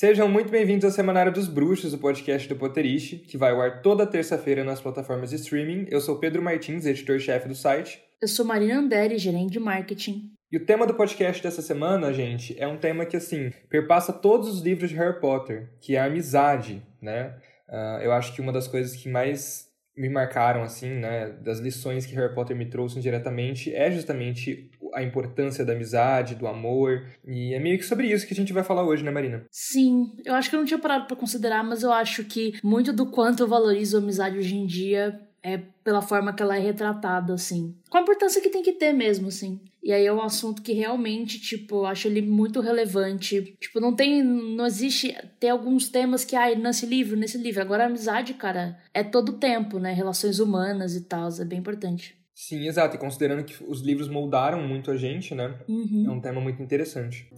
Sejam muito bem-vindos ao Semanário dos Bruxos, o podcast do Potterish, que vai ao ar toda terça-feira nas plataformas de streaming. Eu sou Pedro Martins, editor-chefe do site. Eu sou Marina Anderi, gerente de marketing. E o tema do podcast dessa semana, gente, é um tema que, assim, perpassa todos os livros de Harry Potter, que é a amizade, né? Uh, eu acho que uma das coisas que mais me marcaram, assim, né, das lições que Harry Potter me trouxe diretamente, é justamente a importância da amizade, do amor, e é meio que sobre isso que a gente vai falar hoje, né, Marina? Sim, eu acho que eu não tinha parado para considerar, mas eu acho que muito do quanto eu valorizo a amizade hoje em dia é pela forma que ela é retratada, assim. Com a importância que tem que ter mesmo, assim. E aí é um assunto que realmente, tipo, acho ele muito relevante. Tipo, não tem. Não existe. Tem alguns temas que, ai, nesse livro, nesse livro. Agora a amizade, cara, é todo tempo, né? Relações humanas e tal. É bem importante. Sim, exato. E considerando que os livros moldaram muito a gente, né? Uhum. É um tema muito interessante.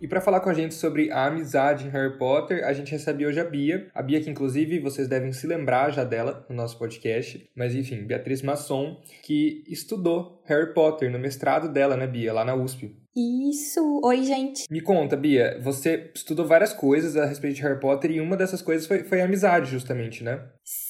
E para falar com a gente sobre a amizade em Harry Potter, a gente recebe hoje a Bia. A Bia, que inclusive vocês devem se lembrar já dela no nosso podcast. Mas enfim, Beatriz Masson, que estudou Harry Potter no mestrado dela, né, Bia, lá na USP. Isso! Oi, gente! Me conta, Bia, você estudou várias coisas a respeito de Harry Potter e uma dessas coisas foi, foi a amizade, justamente, né? Sim,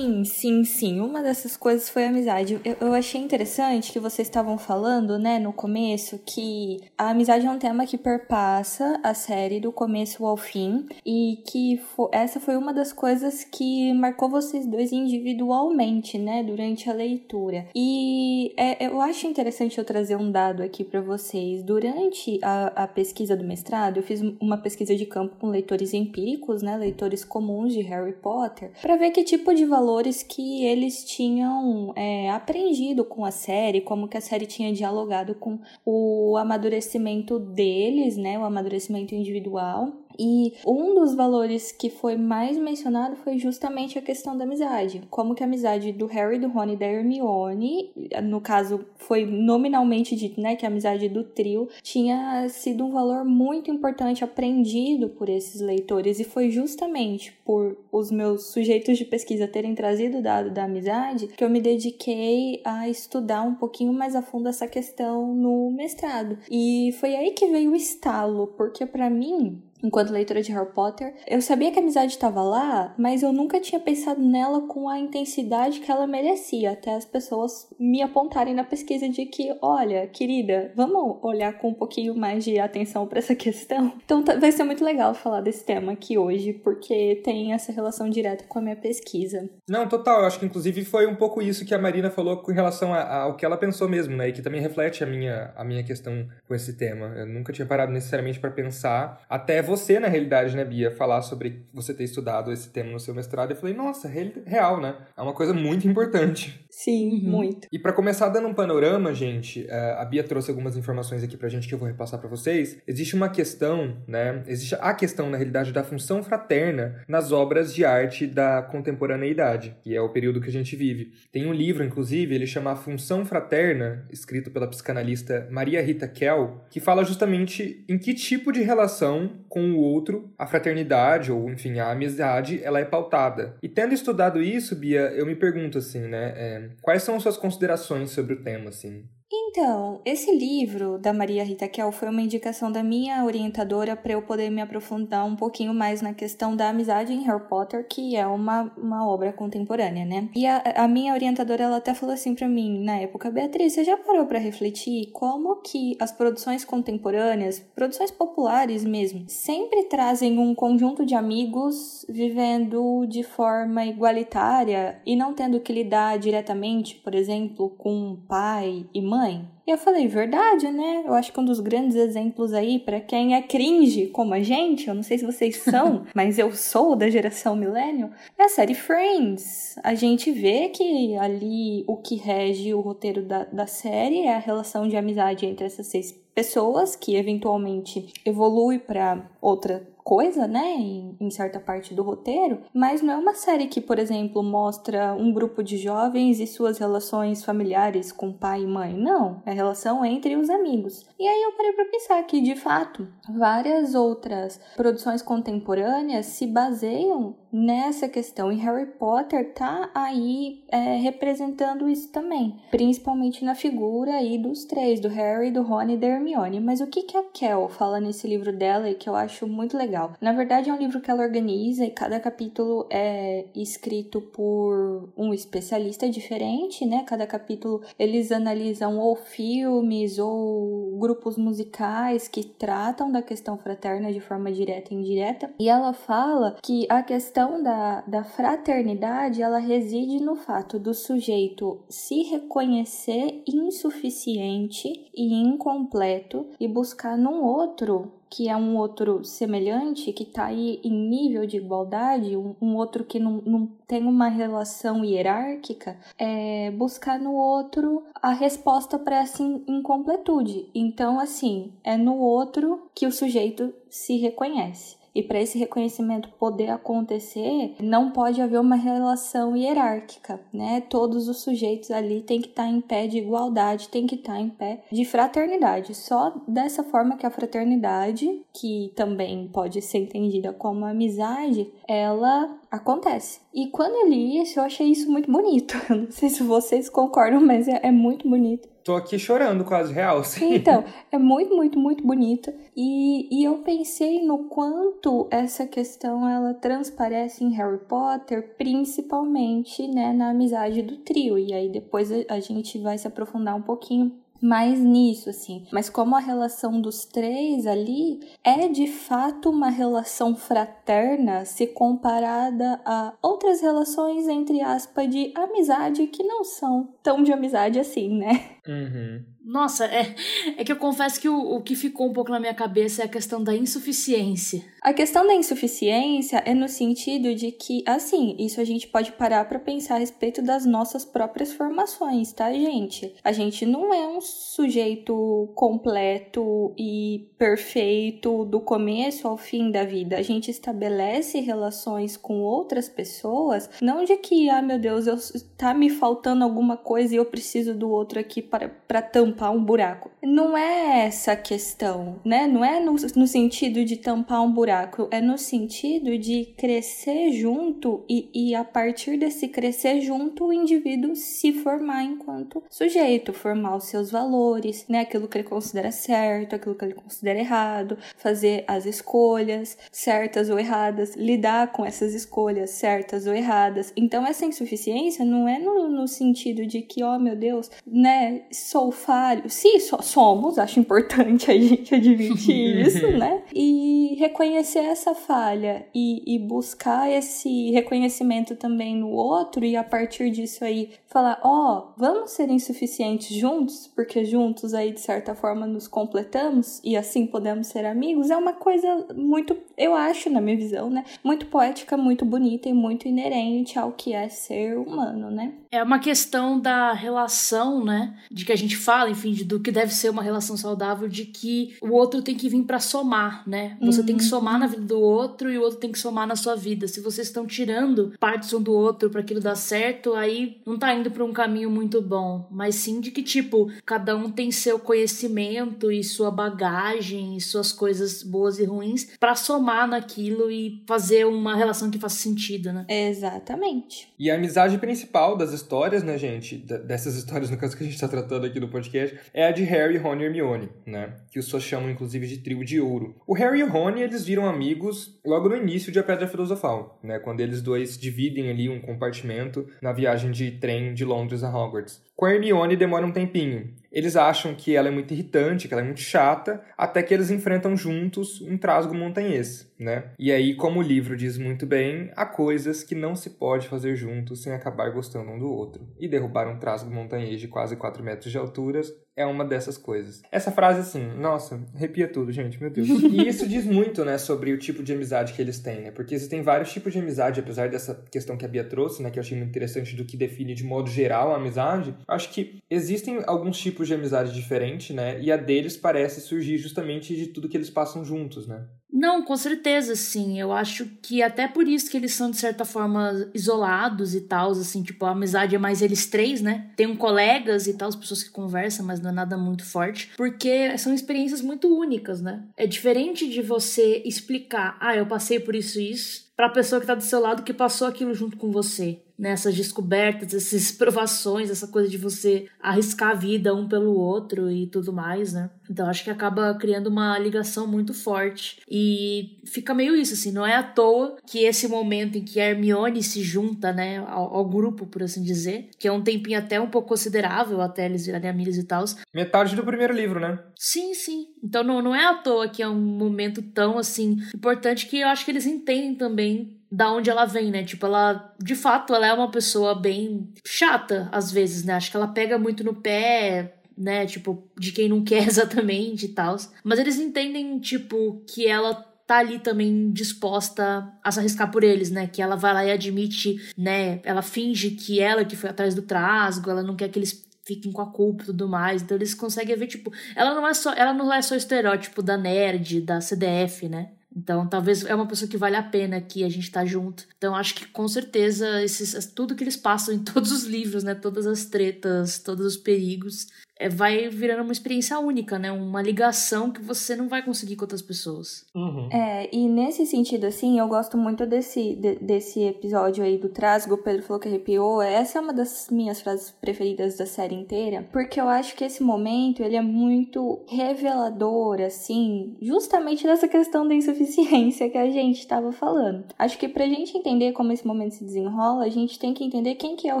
sim, sim. Uma dessas coisas foi a amizade. Eu, eu, achei interessante que vocês estavam falando, né, no começo, que a amizade é um tema que perpassa a série do começo ao fim e que essa foi uma das coisas que marcou vocês dois individualmente, né, durante a leitura. E é, eu acho interessante eu trazer um dado aqui para vocês. Durante a, a pesquisa do mestrado, eu fiz uma pesquisa de campo com leitores empíricos, né, leitores comuns de Harry Potter, para ver que tipo de valores que eles tinham é, aprendido com a série, como que a série tinha dialogado com o amadurecimento deles, né, o amadurecimento individual e um dos valores que foi mais mencionado foi justamente a questão da amizade. Como que a amizade do Harry, do Rony e da Hermione, no caso foi nominalmente dito, né, que a amizade do trio tinha sido um valor muito importante aprendido por esses leitores e foi justamente por os meus sujeitos de pesquisa terem trazido o dado da amizade que eu me dediquei a estudar um pouquinho mais a fundo essa questão no mestrado. E foi aí que veio o estalo, porque para mim enquanto leitora de Harry Potter. Eu sabia que a amizade estava lá, mas eu nunca tinha pensado nela com a intensidade que ela merecia, até as pessoas me apontarem na pesquisa de que, olha, querida, vamos olhar com um pouquinho mais de atenção para essa questão. Então vai ser muito legal falar desse tema aqui hoje, porque tem essa relação direta com a minha pesquisa. Não, total, eu acho que inclusive foi um pouco isso que a Marina falou com relação ao que ela pensou mesmo, né, e que também reflete a minha a minha questão com esse tema. Eu nunca tinha parado necessariamente para pensar até você, na realidade, né, Bia, falar sobre você ter estudado esse tema no seu mestrado. Eu falei, nossa, real, né? É uma coisa muito importante. Sim, uhum. muito. E para começar dando um panorama, gente, eh, a Bia trouxe algumas informações aqui pra gente que eu vou repassar para vocês. Existe uma questão, né? Existe a questão, na realidade, da função fraterna nas obras de arte da contemporaneidade, que é o período que a gente vive. Tem um livro, inclusive, ele chama A Função Fraterna, escrito pela psicanalista Maria Rita Kell, que fala justamente em que tipo de relação com o outro, a fraternidade ou, enfim, a amizade, ela é pautada. E tendo estudado isso, Bia, eu me pergunto assim, né, é, quais são suas considerações sobre o tema, assim? Então, esse livro da Maria Rita Kel foi uma indicação da minha orientadora para eu poder me aprofundar um pouquinho mais na questão da amizade em Harry Potter, que é uma, uma obra contemporânea, né? E a, a minha orientadora, ela até falou assim para mim, na época, Beatriz, você já parou para refletir como que as produções contemporâneas, produções populares mesmo, sempre trazem um conjunto de amigos vivendo de forma igualitária e não tendo que lidar diretamente, por exemplo, com pai e mãe? Mãe? E eu falei, verdade, né? Eu acho que um dos grandes exemplos aí para quem é cringe como a gente, eu não sei se vocês são, mas eu sou da geração millennial, é a série Friends. A gente vê que ali o que rege o roteiro da, da série é a relação de amizade entre essas seis pessoas que eventualmente evolui para outra coisa, né, em, em, certa parte do roteiro, mas não é uma série que, por exemplo, mostra um grupo de jovens e suas relações familiares com pai e mãe. Não, é a relação entre os amigos. E aí eu parei para pensar que, de fato, várias outras produções contemporâneas se baseiam nessa questão. E Harry Potter tá aí é, representando isso também, principalmente na figura aí dos três, do Harry, do Rony e da Hermione. Mas o que, que a Kel fala nesse livro dela e que eu acho muito legal? legal. Na verdade, é um livro que ela organiza e cada capítulo é escrito por um especialista diferente, né? Cada capítulo eles analisam ou filmes ou grupos musicais que tratam da questão fraterna de forma direta e indireta. E ela fala que a questão da, da fraternidade ela reside no fato do sujeito se reconhecer insuficiente e incompleto e buscar num outro que é um outro semelhante, que está aí em nível de igualdade, um, um outro que não, não tem uma relação hierárquica, é buscar no outro a resposta para essa incompletude. Então, assim, é no outro que o sujeito se reconhece. E para esse reconhecimento poder acontecer, não pode haver uma relação hierárquica, né? Todos os sujeitos ali têm que estar tá em pé de igualdade, têm que estar tá em pé de fraternidade. Só dessa forma que a fraternidade, que também pode ser entendida como amizade, ela acontece. E quando eu li isso, eu achei isso muito bonito. Não sei se vocês concordam, mas é, é muito bonito. Tô aqui chorando quase real, sim. Então, é muito, muito, muito bonita. E, e eu pensei no quanto essa questão ela transparece em Harry Potter, principalmente né, na amizade do trio. E aí depois a, a gente vai se aprofundar um pouquinho mais nisso, assim. Mas como a relação dos três ali é de fato uma relação fraterna se comparada a outras relações, entre aspas, de amizade que não são tão de amizade assim, né? Uhum. Nossa, é, é que eu confesso que o, o que ficou um pouco na minha cabeça é a questão da insuficiência. A questão da insuficiência é no sentido de que, assim, isso a gente pode parar para pensar a respeito das nossas próprias formações, tá, gente? A gente não é um sujeito completo e perfeito do começo ao fim da vida. A gente estabelece relações com outras pessoas, não de que, ah, meu Deus, eu, tá me faltando alguma coisa e eu preciso do outro aqui para, para tampar um buraco. Não é essa a questão, né? Não é no, no sentido de tampar um buraco, é no sentido de crescer junto e, e a partir desse crescer junto o indivíduo se formar enquanto sujeito, formar os seus valores, né? Aquilo que ele considera certo, aquilo que ele considera errado, fazer as escolhas certas ou erradas, lidar com essas escolhas certas ou erradas. Então essa insuficiência não é no, no sentido de que, ó oh, meu Deus, né, sou falho. Sim, so, somos, acho importante a gente admitir isso, né? E reconhecer essa falha e, e buscar esse reconhecimento também no outro e a partir disso aí falar, ó, oh, vamos ser insuficientes juntos, porque juntos aí de certa forma nos completamos e assim podemos ser amigos, é uma coisa muito, eu acho na minha visão, né, muito poética, muito bonita e muito inerente ao que é ser humano, né? É uma questão da relação, né, de que a gente fala, enfim, de, do que deve ser uma relação saudável, de que o outro tem que vir para somar, né? Você uhum. tem que uhum. somar na vida do outro e o outro tem que somar na sua vida. Se vocês estão tirando partes um do outro para aquilo dar certo, aí não tá indo para um caminho muito bom, mas sim de que tipo, cada um tem seu conhecimento e sua bagagem e suas coisas boas e ruins para somar naquilo e fazer uma relação que faça sentido, né? Exatamente. E a amizade principal das histórias, né, gente, dessas histórias no caso que a gente tá tratando aqui no podcast, é a de Harry, Rony e Hermione, né, que os pessoas chamam inclusive de trio de ouro. O Harry e o Rony, eles viram amigos logo no início de A Pedra Filosofal, né, quando eles dois dividem ali um compartimento na viagem de trem de Londres a Hogwarts. Com a Hermione demora um tempinho. Eles acham que ela é muito irritante, que ela é muito chata, até que eles enfrentam juntos um trasgo montanhês, né? E aí, como o livro diz muito bem, há coisas que não se pode fazer juntos sem acabar gostando um do outro. E derrubar um trasgo montanhês de quase 4 metros de altura é uma dessas coisas. Essa frase, assim, nossa, arrepia tudo, gente, meu Deus. E isso diz muito, né, sobre o tipo de amizade que eles têm, né? Porque existem vários tipos de amizade, apesar dessa questão que a Bia trouxe, né, que eu achei muito interessante do que define de modo geral a amizade. Acho que existem alguns tipos de amizade diferentes, né? E a deles parece surgir justamente de tudo que eles passam juntos, né? Não, com certeza, sim. Eu acho que até por isso que eles são, de certa forma, isolados e tal, assim, tipo, a amizade é mais eles três, né? Tem um colegas e tal, as pessoas que conversam, mas não é nada muito forte, porque são experiências muito únicas, né? É diferente de você explicar, ah, eu passei por isso e isso, pra pessoa que tá do seu lado que passou aquilo junto com você nessas descobertas, essas provações, essa coisa de você arriscar a vida um pelo outro e tudo mais, né? Então acho que acaba criando uma ligação muito forte. E fica meio isso, assim, não é à toa que esse momento em que a Hermione se junta, né, ao, ao grupo, por assim dizer, que é um tempinho até um pouco considerável até eles virarem amigos e tal. Metade do primeiro livro, né? Sim, sim. Então não, não é à toa que é um momento tão, assim, importante que eu acho que eles entendem também da onde ela vem, né? Tipo, ela, de fato, ela é uma pessoa bem chata às vezes, né? Acho que ela pega muito no pé, né? Tipo, de quem não quer exatamente e tal. Mas eles entendem, tipo, que ela tá ali também disposta a se arriscar por eles, né? Que ela vai lá e admite, né? Ela finge que ela que foi atrás do trasgo, ela não quer que eles fiquem com a culpa e tudo mais. Então eles conseguem ver, tipo, ela não é só, ela não é só estereótipo da nerd, da CDF, né? Então, talvez é uma pessoa que vale a pena que a gente tá junto. Então, acho que com certeza esses, tudo que eles passam em todos os livros, né, todas as tretas, todos os perigos, é, vai virando uma experiência única, né? Uma ligação que você não vai conseguir com outras pessoas. Uhum. É, e nesse sentido, assim, eu gosto muito desse, de, desse episódio aí do Trasgo, o Pedro falou que arrepiou. Essa é uma das minhas frases preferidas da série inteira, porque eu acho que esse momento, ele é muito revelador, assim, justamente nessa questão da insuficiência que a gente estava falando. Acho que pra gente entender como esse momento se desenrola, a gente tem que entender quem que é o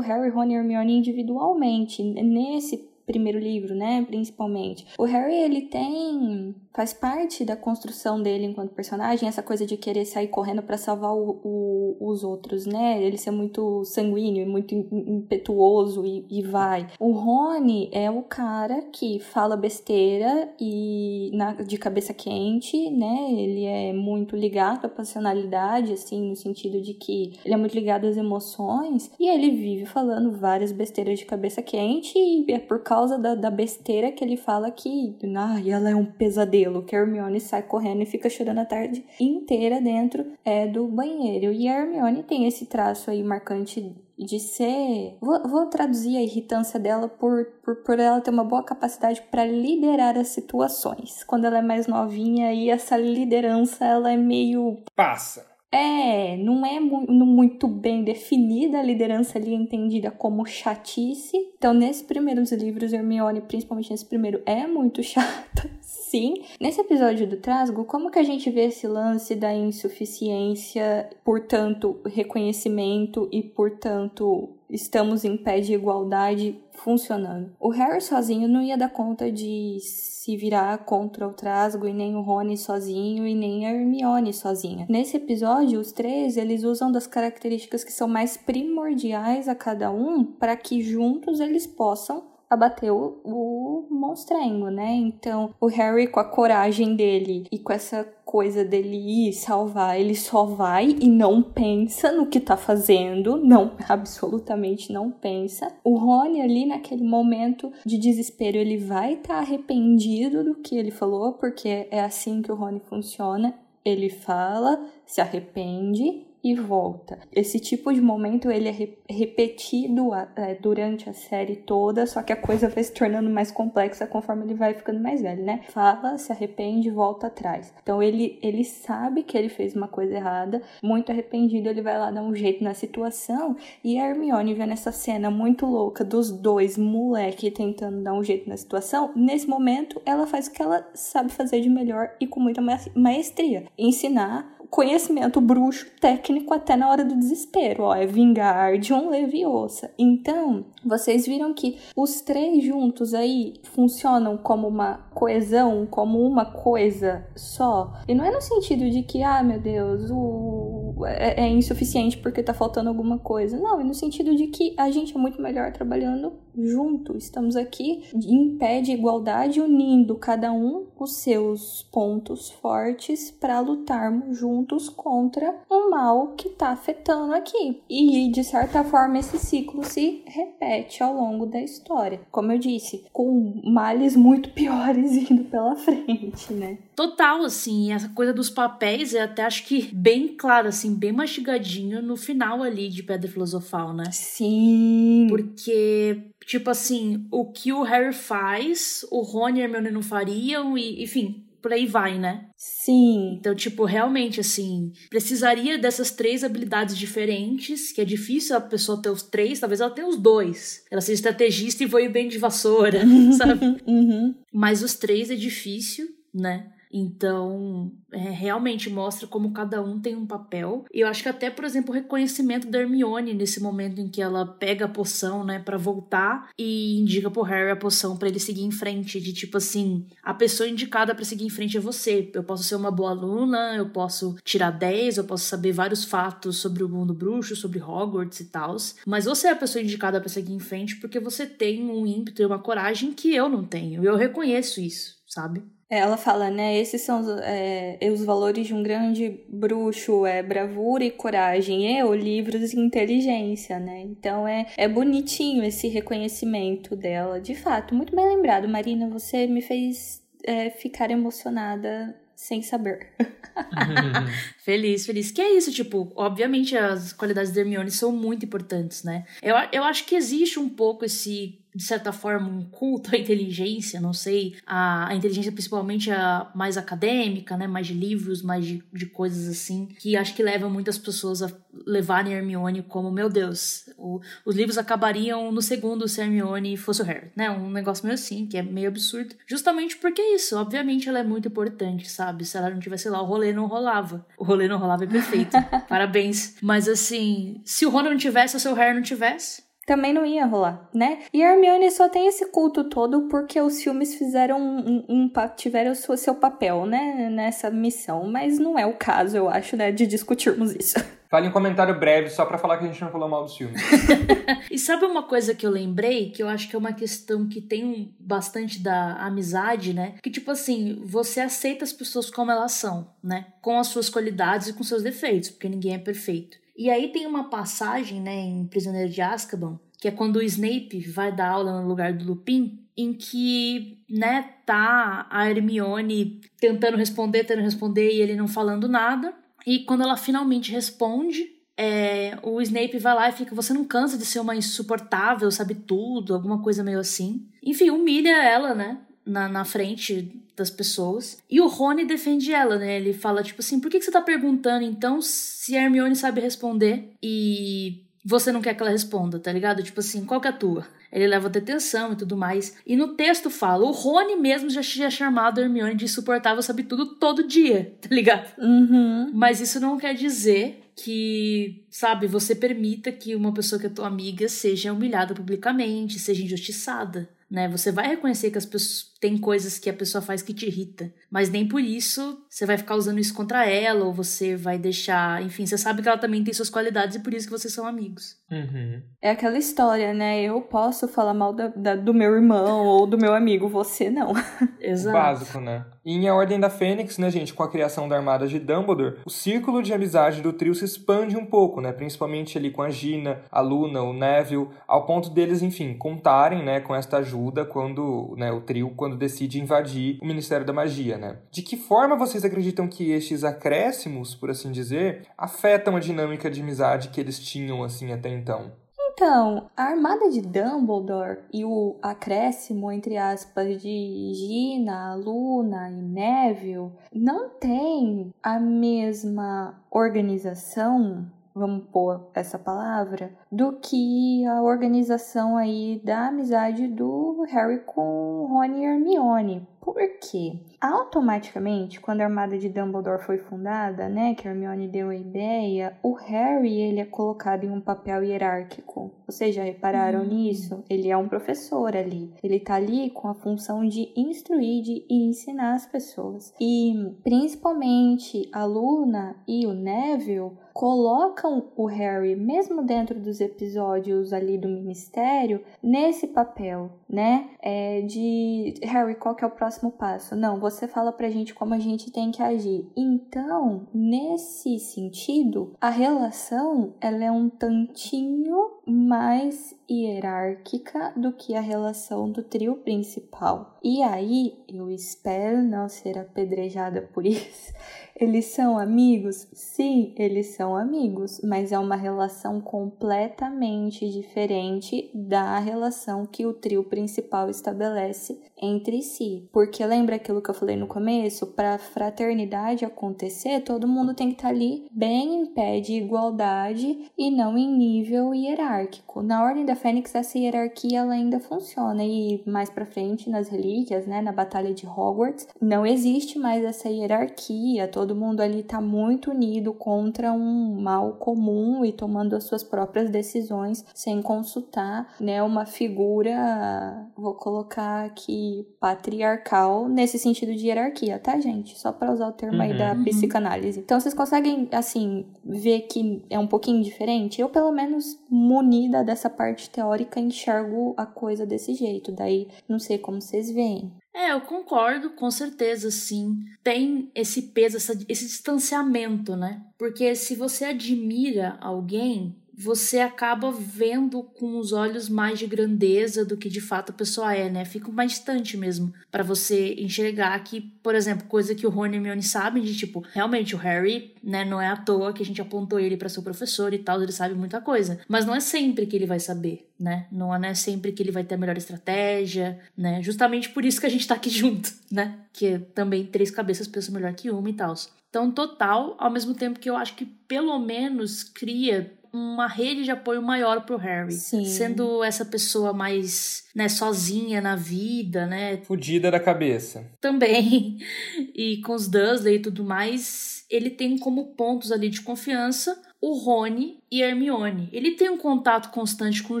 Harry, Ron e Hermione individualmente. Nesse primeiro livro, né, principalmente. O Harry, ele tem faz parte da construção dele enquanto personagem, essa coisa de querer sair correndo para salvar o, o, os outros, né? Ele ser muito sanguíneo, muito impetuoso e, e, vai. O Rony é o cara que fala besteira e na, de cabeça quente, né? Ele é muito ligado à passionalidade, assim, no sentido de que ele é muito ligado às emoções e ele vive falando várias besteiras de cabeça quente e é por causa da, da besteira que ele fala que, ah, ela é um pesadelo cabelo, que a Hermione sai correndo e fica chorando a tarde inteira dentro é, do banheiro. E a Hermione tem esse traço aí marcante de ser. Vou, vou, traduzir a irritância dela por, por, por ela ter uma boa capacidade para liderar as situações. Quando ela é mais novinha e essa liderança ela é meio. Passa. É, não é muito bem definida a liderança ali entendida como chatice. Então, nesses primeiros livros, Hermione, principalmente nesse primeiro, é muito chata, sim. Nesse episódio do Trasgo, como que a gente vê esse lance da insuficiência, portanto, reconhecimento e, portanto, estamos em pé de igualdade funcionando. O Harry sozinho não ia dar conta de se virar contra o Trasgo e nem o Rony sozinho e nem a Hermione sozinha. Nesse episódio, os três eles usam das características que são mais primordiais a cada um para que juntos eles possam abater o, o monstrengo, né? Então, o Harry, com a coragem dele e com essa coisa dele ir salvar, ele só vai e não pensa no que tá fazendo, não, absolutamente não pensa. O Rony ali naquele momento de desespero, ele vai estar tá arrependido do que ele falou, porque é assim que o Rony funciona. Ele fala, se arrepende e volta. Esse tipo de momento ele é re repetido é, durante a série toda, só que a coisa vai se tornando mais complexa conforme ele vai ficando mais velho, né? Fala, se arrepende, volta atrás. Então ele ele sabe que ele fez uma coisa errada, muito arrependido, ele vai lá dar um jeito na situação e a Hermione vendo essa cena muito louca dos dois moleque tentando dar um jeito na situação, nesse momento ela faz o que ela sabe fazer de melhor e com muita maestria, ensinar conhecimento bruxo técnico até na hora do desespero, ó, é Vingardium Leviosa. Então, vocês viram que os três juntos aí funcionam como uma coesão, como uma coisa só. E não é no sentido de que, ah, meu Deus, o... é, é insuficiente porque tá faltando alguma coisa. Não, é no sentido de que a gente é muito melhor trabalhando junto. Estamos aqui em pé de igualdade, unindo cada um os seus pontos fortes para lutarmos juntos contra o mal que está afetando aqui. E de certa forma esse ciclo se repete ao longo da história. Como eu disse, com males muito piores indo pela frente, né? Total, assim, essa coisa dos papéis é até acho que bem claro, assim, bem mastigadinho no final ali de Pedra Filosofal, né? Sim. Porque, tipo assim, o que o Harry faz, o Rony e a Hermione não fariam, e, enfim, por aí vai, né? Sim. Então, tipo, realmente, assim, precisaria dessas três habilidades diferentes, que é difícil a pessoa ter os três, talvez ela tenha os dois. Ela seja estrategista e voe bem de vassoura, sabe? Uhum. Mas os três é difícil, né? Então, é, realmente mostra como cada um tem um papel. E eu acho que até, por exemplo, o reconhecimento da Hermione nesse momento em que ela pega a poção, né, para voltar e indica pro Harry a poção para ele seguir em frente, de tipo assim, a pessoa indicada para seguir em frente é você. Eu posso ser uma boa aluna, eu posso tirar 10, eu posso saber vários fatos sobre o mundo bruxo, sobre Hogwarts e tal, mas você é a pessoa indicada para seguir em frente porque você tem um ímpeto e uma coragem que eu não tenho. Eu reconheço isso, sabe? Ela fala, né? Esses são os, é, os valores de um grande bruxo: é bravura e coragem. Eu, livros e inteligência, né? Então é, é bonitinho esse reconhecimento dela. De fato, muito bem lembrado, Marina. Você me fez é, ficar emocionada sem saber. feliz, feliz. Que é isso, tipo, obviamente as qualidades da Hermione são muito importantes, né? Eu, eu acho que existe um pouco esse de certa forma, um culto à inteligência, não sei, a, a inteligência principalmente a mais acadêmica, né, mais de livros, mais de, de coisas assim, que acho que leva muitas pessoas a levarem Hermione como, meu Deus, o, os livros acabariam no segundo se Hermione fosse o Harry, né, um negócio meio assim, que é meio absurdo, justamente porque é isso, obviamente ela é muito importante, sabe, se ela não tivesse lá, o rolê não rolava, o rolê não rolava é perfeito, parabéns, mas assim, se o Ron não tivesse ou se o Harry não tivesse, também não ia rolar, né? E a Hermione só tem esse culto todo porque os filmes fizeram um, um, um tiveram o seu, seu papel, né, nessa missão, mas não é o caso, eu acho, né, de discutirmos isso. Fale um comentário breve só para falar que a gente não falou mal dos filmes. e sabe uma coisa que eu lembrei, que eu acho que é uma questão que tem bastante da amizade, né? Que tipo assim, você aceita as pessoas como elas são, né? Com as suas qualidades e com seus defeitos, porque ninguém é perfeito. E aí tem uma passagem, né, em Prisioneiro de Azkaban, que é quando o Snape vai dar aula no lugar do Lupin, em que, né, tá a Hermione tentando responder, tentando responder e ele não falando nada. E quando ela finalmente responde, é, o Snape vai lá e fica: Você não cansa de ser uma insuportável, sabe tudo, alguma coisa meio assim. Enfim, humilha ela, né? Na, na frente das pessoas. E o Rony defende ela, né? Ele fala, tipo assim, por que, que você tá perguntando então se a Hermione sabe responder e você não quer que ela responda, tá ligado? Tipo assim, qual que é a tua? Ele leva detenção e tudo mais. E no texto fala, o Rony mesmo já tinha chamado a Hermione de insuportável, sabe tudo, todo dia, tá ligado? Uhum. Mas isso não quer dizer que, sabe, você permita que uma pessoa que é tua amiga seja humilhada publicamente, seja injustiçada né? Você vai reconhecer que as pessoas tem coisas que a pessoa faz que te irrita, mas nem por isso você vai ficar usando isso contra ela ou você vai deixar, enfim, você sabe que ela também tem suas qualidades e por isso que vocês são amigos. Uhum. É aquela história, né? Eu posso falar mal da, da, do meu irmão ou do meu amigo, você não. Exato. Básico, né? E em A Ordem da Fênix, né, gente, com a criação da Armada de Dumbledore, o círculo de amizade do trio se expande um pouco, né? Principalmente ali com a Gina, a Luna, o Neville, ao ponto deles, enfim, contarem, né, com esta ajuda quando, né, o trio quando decide invadir o Ministério da Magia, né? De que forma vocês acreditam que estes acréscimos, por assim dizer, afetam a dinâmica de amizade que eles tinham assim até então? Então, a armada de Dumbledore e o acréscimo, entre aspas, de Gina, Luna e Neville não tem a mesma organização vamos pôr essa palavra, do que a organização aí da amizade do Harry com Rony e Hermione. Por quê? Automaticamente, quando a Armada de Dumbledore foi fundada, né, que Hermione deu a ideia, o Harry ele é colocado em um papel hierárquico. Vocês já repararam uhum. nisso? Ele é um professor ali. Ele tá ali com a função de instruir, de ensinar as pessoas. E principalmente a Luna e o Neville colocam o Harry, mesmo dentro dos episódios ali do Ministério, nesse papel, né? É de Harry, qual que é o próximo passo? Não, você fala pra gente como a gente tem que agir. Então, nesse sentido, a relação ela é um tantinho mais hierárquica do que a relação do trio principal. E aí, eu espero não ser apedrejada por isso. Eles são amigos? Sim, eles são amigos, mas é uma relação completamente diferente da relação que o trio principal estabelece entre si. Porque lembra aquilo que eu falei no começo? Para fraternidade acontecer, todo mundo tem que estar tá ali bem em pé de igualdade e não em nível hierárquico. Na Ordem da Fênix, essa hierarquia ela ainda funciona e mais para frente nas relíquias, né, na Batalha de Hogwarts, não existe mais essa hierarquia. Todo todo mundo ali está muito unido contra um mal comum e tomando as suas próprias decisões sem consultar, né, uma figura, vou colocar aqui patriarcal nesse sentido de hierarquia, tá, gente? Só para usar o termo uhum, aí da uhum. psicanálise. Então vocês conseguem assim ver que é um pouquinho diferente? Eu pelo menos munida dessa parte teórica enxergo a coisa desse jeito. Daí não sei como vocês veem. É, eu concordo, com certeza, sim. Tem esse peso, essa, esse distanciamento, né? Porque se você admira alguém, você acaba vendo com os olhos mais de grandeza do que de fato a pessoa é, né? Fica mais distante mesmo para você enxergar que, por exemplo, coisa que o Rony e a Hermione sabem de tipo, realmente o Harry, né, não é à toa que a gente apontou ele para ser professor e tal, ele sabe muita coisa, mas não é sempre que ele vai saber, né? Não é sempre que ele vai ter a melhor estratégia, né? Justamente por isso que a gente tá aqui junto, né? Que também três cabeças pensam melhor que uma e tal. Então, total, ao mesmo tempo que eu acho que pelo menos cria uma rede de apoio maior pro Harry. Sim. Sendo essa pessoa mais, né, sozinha na vida, né? Fudida da cabeça. Também. E com os Dursley e tudo mais, ele tem como pontos ali de confiança o Rony e a Hermione. Ele tem um contato constante com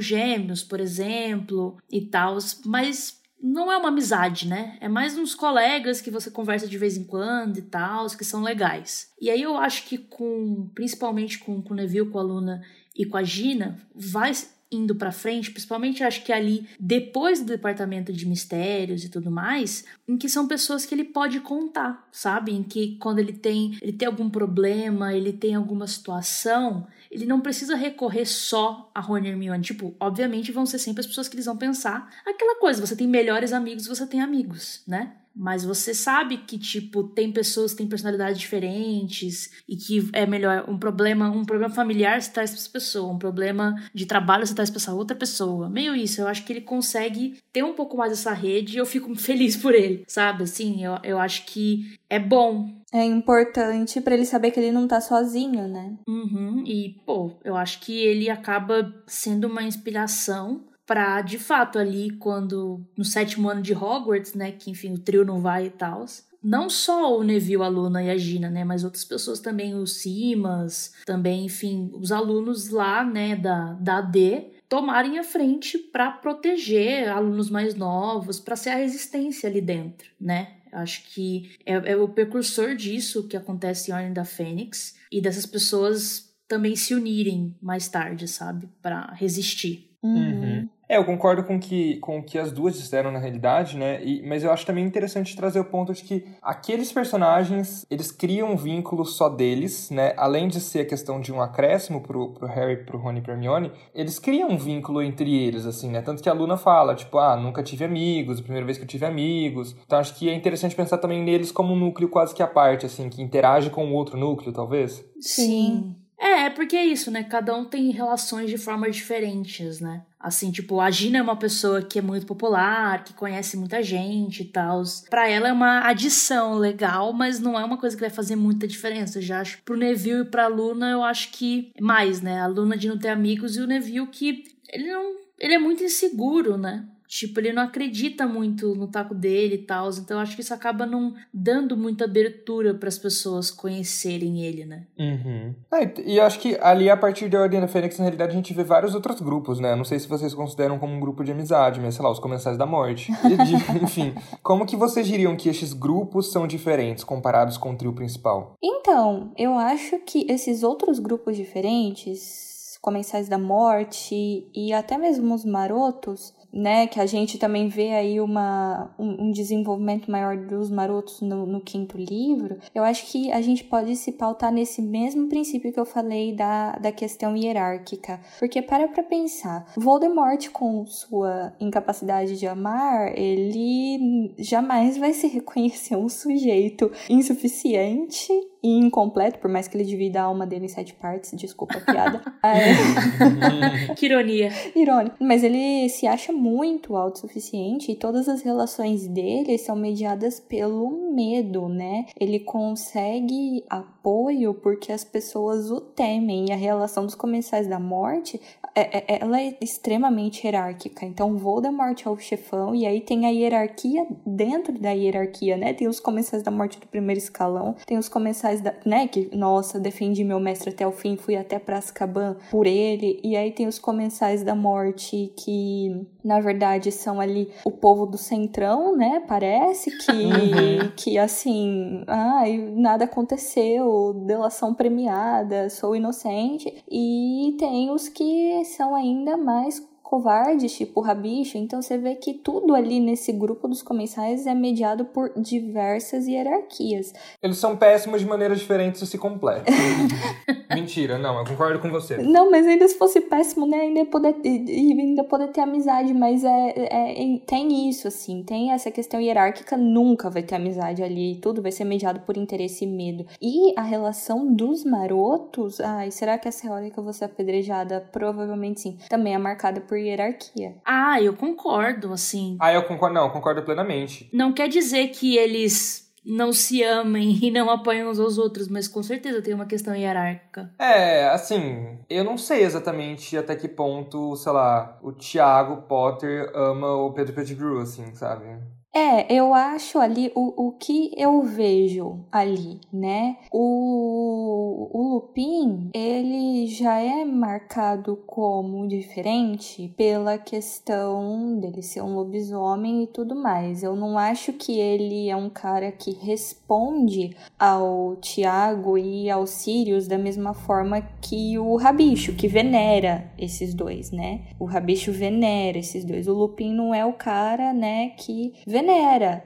gêmeos, por exemplo, e tal, mas não é uma amizade, né? É mais uns colegas que você conversa de vez em quando e tal, que são legais. E aí eu acho que com, principalmente com, com o Neville, com a Luna e com a Gina, vai indo para frente, principalmente acho que ali depois do departamento de mistérios e tudo mais, em que são pessoas que ele pode contar, sabe? Em que quando ele tem, ele tem algum problema, ele tem alguma situação, ele não precisa recorrer só a Rony e Hermione. Tipo, obviamente vão ser sempre as pessoas que eles vão pensar aquela coisa, você tem melhores amigos, você tem amigos, né? Mas você sabe que, tipo, tem pessoas que têm personalidades diferentes e que é melhor um problema, um problema familiar você traz pra essa pessoa, um problema de trabalho você traz pra essa outra pessoa. Meio isso, eu acho que ele consegue ter um pouco mais essa rede e eu fico feliz por ele, sabe? Assim, eu, eu acho que é bom é importante para ele saber que ele não tá sozinho, né? Uhum. E, pô, eu acho que ele acaba sendo uma inspiração para de fato ali quando no sétimo ano de Hogwarts, né, que enfim o trio não vai e tal, não só o Neville, a Luna e a Gina, né, mas outras pessoas também, os Simas, também, enfim, os alunos lá, né, da, da AD, tomarem a frente para proteger alunos mais novos, para ser a resistência ali dentro, né? Acho que é, é, o precursor disso que acontece em Ordem da Fênix e dessas pessoas também se unirem mais tarde, sabe? para resistir. Uhum. É, eu concordo com que, com o que as duas disseram na realidade, né? E, mas eu acho também interessante trazer o ponto de que aqueles personagens, eles criam um vínculo só deles, né? Além de ser a questão de um acréscimo pro, pro Harry, pro Rony e pro Hermione, eles criam um vínculo entre eles, assim, né? Tanto que a Luna fala, tipo, ah, nunca tive amigos, a primeira vez que eu tive amigos. Então acho que é interessante pensar também neles como um núcleo quase que à parte, assim, que interage com o outro núcleo, talvez. Sim. É, é porque é isso, né? Cada um tem relações de formas diferentes, né? Assim, tipo, a Gina é uma pessoa que é muito popular, que conhece muita gente e tal. Pra ela é uma adição legal, mas não é uma coisa que vai fazer muita diferença. Eu já acho pro Neville e pra Luna, eu acho que mais, né? A Luna de não ter amigos e o Neville que ele não. Ele é muito inseguro, né? Tipo, ele não acredita muito no taco dele e tal. Então, acho que isso acaba não dando muita abertura para as pessoas conhecerem ele, né? Uhum. É, e eu acho que ali, a partir da Ordem da Fênix, na realidade, a gente vê vários outros grupos, né? Não sei se vocês consideram como um grupo de amizade, mas sei lá, os Comensais da Morte. De, enfim, como que vocês diriam que esses grupos são diferentes comparados com o trio principal? Então, eu acho que esses outros grupos diferentes comensais da morte e até mesmo os marotos, né, que a gente também vê aí uma, um, um desenvolvimento maior dos marotos no, no, quinto livro, eu acho que a gente pode se pautar nesse mesmo princípio que eu falei da, da questão hierárquica. Porque para pra pensar, Voldemort com sua incapacidade de amar, ele jamais vai se reconhecer um sujeito insuficiente e incompleto, por mais que ele divida a alma dele em sete partes, desculpa a piada. é... que ironia. Irônico. Mas ele se acha muito autossuficiente e todas as relações dele são mediadas pelo medo, né? Ele consegue apoio porque as pessoas o temem e a relação dos comensais da morte é, é, ela é extremamente hierárquica. Então, Voldemort é o chefão e aí tem a hierarquia dentro da hierarquia, né? Tem os comensais da morte do primeiro escalão, tem os comensais da, né, que nossa, defendi meu mestre até o fim, fui até para Azkaban por ele, e aí tem os comensais da morte que na verdade são ali o povo do centrão, né? Parece que uhum. que assim, ai, nada aconteceu, delação premiada, sou inocente, e tem os que são ainda mais covardes, tipo rabicho. Então você vê que tudo ali nesse grupo dos comensais é mediado por diversas hierarquias. Eles são péssimos de maneiras diferentes e se completam. Mentira, não, eu concordo com você. Não, mas ainda se fosse péssimo, né? Ainda poder, ainda poder ter amizade, mas é, é, é, tem isso, assim, tem essa questão hierárquica, nunca vai ter amizade ali, tudo vai ser mediado por interesse e medo. E a relação dos marotos, ai, será que essa é a hora que eu vou ser apedrejada? Provavelmente sim. Também é marcada por hierarquia. Ah, eu concordo, assim. Ah, eu concordo, não, eu concordo plenamente. Não quer dizer que eles não se amem e não apoiam uns aos outros, mas com certeza tem uma questão hierárquica. É, assim, eu não sei exatamente até que ponto, sei lá, o Thiago Potter ama o Pedro Pettigrew, assim, sabe? É, eu acho ali o, o que eu vejo ali, né? O, o Lupin, ele já é marcado como diferente pela questão dele ser um lobisomem e tudo mais. Eu não acho que ele é um cara que responde ao Tiago e ao Sirius da mesma forma que o Rabicho, que venera esses dois, né? O Rabicho venera esses dois. O Lupin não é o cara, né, que venera.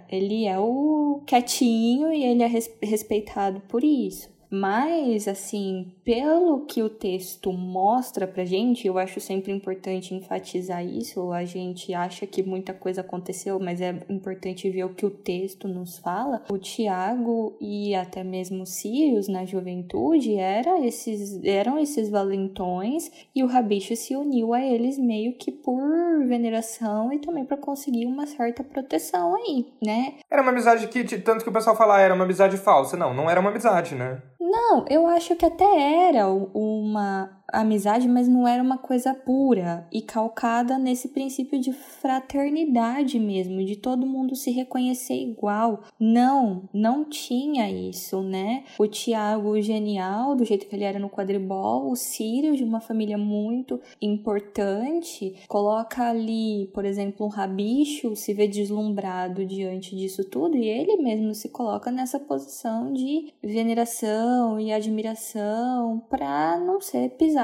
Ele é o quietinho e ele é respeitado por isso. Mas, assim, pelo que o texto mostra pra gente, eu acho sempre importante enfatizar isso. A gente acha que muita coisa aconteceu, mas é importante ver o que o texto nos fala. O Tiago e até mesmo Sirius na juventude era esses, eram esses valentões e o Rabicho se uniu a eles meio que por veneração e também para conseguir uma certa proteção aí, né? Era uma amizade que, tanto que o pessoal fala, ah, era uma amizade falsa. Não, não era uma amizade, né? Não, eu acho que até era uma amizade, mas não era uma coisa pura e calcada nesse princípio de fraternidade mesmo, de todo mundo se reconhecer igual. Não, não tinha isso, né? O Tiago genial, do jeito que ele era no quadribol, o Sírio de uma família muito importante, coloca ali, por exemplo, um rabicho, se vê deslumbrado diante disso tudo e ele mesmo se coloca nessa posição de veneração e admiração para não ser pisado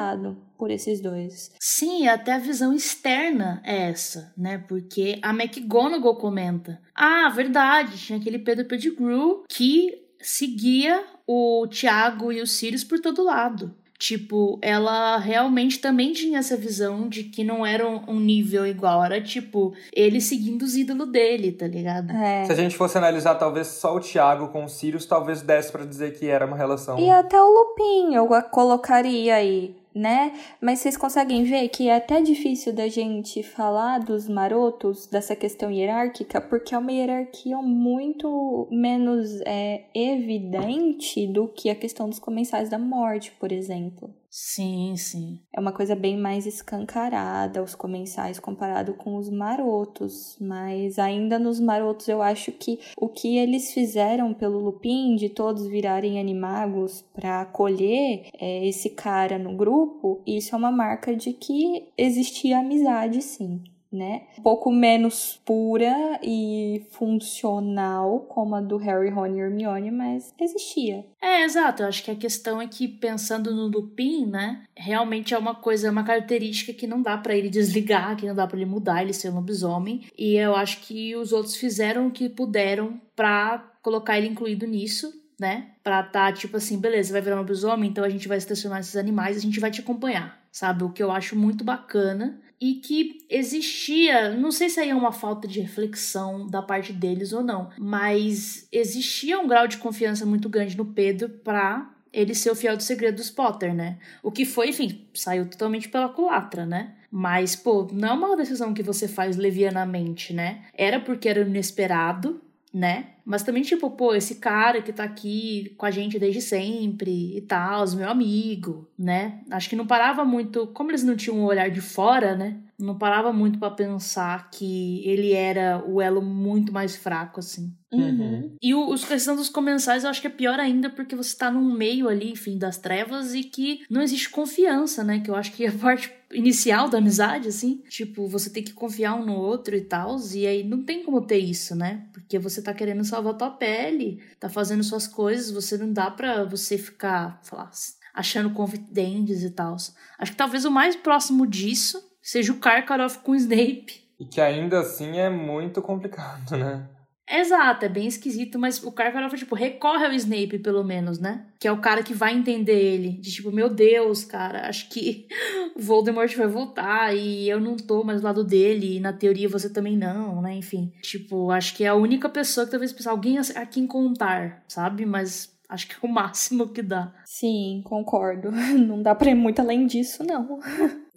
por esses dois. Sim, até a visão externa é essa, né? Porque a McGonagall comenta: Ah, verdade, tinha aquele Pedro Pettigrew que seguia o Tiago e o Sirius por todo lado. Tipo, ela realmente também tinha essa visão de que não era um nível igual, era tipo, ele seguindo os ídolos dele, tá ligado? É. Se a gente fosse analisar talvez só o Thiago com o Sirius, talvez desse para dizer que era uma relação. E até o Lupin eu colocaria aí né? Mas vocês conseguem ver que é até difícil da gente falar dos marotos, dessa questão hierárquica, porque é uma hierarquia muito menos é, evidente do que a questão dos comensais da morte, por exemplo. Sim, sim. É uma coisa bem mais escancarada, os comensais comparado com os marotos. Mas ainda nos marotos eu acho que o que eles fizeram pelo Lupin, de todos virarem animagos para acolher é, esse cara no grupo, isso é uma marca de que existia amizade, sim. Né? Um pouco menos pura e funcional como a do Harry, Ron e Hermione, mas existia. É, exato. Eu acho que a questão é que, pensando no Lupin, né? Realmente é uma coisa, é uma característica que não dá para ele desligar, que não dá para ele mudar, ele ser um lobisomem. E eu acho que os outros fizeram o que puderam para colocar ele incluído nisso né? Pra tá tipo assim, beleza, vai virar um lobisomem, então a gente vai se transformar nesses animais, a gente vai te acompanhar, sabe? O que eu acho muito bacana e que existia, não sei se aí é uma falta de reflexão da parte deles ou não, mas existia um grau de confiança muito grande no Pedro pra ele ser o fiel do segredo dos Potter, né? O que foi, enfim, saiu totalmente pela culatra, né? Mas, pô, não é uma decisão que você faz levianamente, né? Era porque era inesperado, né? Mas também, tipo, pô, esse cara que tá aqui com a gente desde sempre e tal, meu amigo, né? Acho que não parava muito, como eles não tinham um olhar de fora, né? Não parava muito para pensar que ele era o elo muito mais fraco, assim. Uhum. E o, os questão dos comensais eu acho que é pior ainda porque você tá num meio ali, enfim, das trevas e que não existe confiança, né? Que eu acho que é a parte inicial da amizade, assim. Tipo, você tem que confiar um no outro e tal. E aí não tem como ter isso, né? Porque você tá querendo salvar tua pele, tá fazendo suas coisas, você não dá pra você ficar, falar, achando confidentes e tal. Acho que talvez o mais próximo disso seja o Karkaroff com o Snape. E que ainda assim é muito complicado, né? Exato, é bem esquisito, mas o Karkaroff, tipo, recorre ao Snape, pelo menos, né? Que é o cara que vai entender ele. De tipo, meu Deus, cara, acho que Voldemort vai voltar e eu não tô mais do lado dele, e na teoria você também não, né? Enfim, tipo, acho que é a única pessoa que talvez precisa alguém a quem contar, sabe? Mas acho que é o máximo que dá. Sim, concordo. Não dá pra ir muito além disso, não.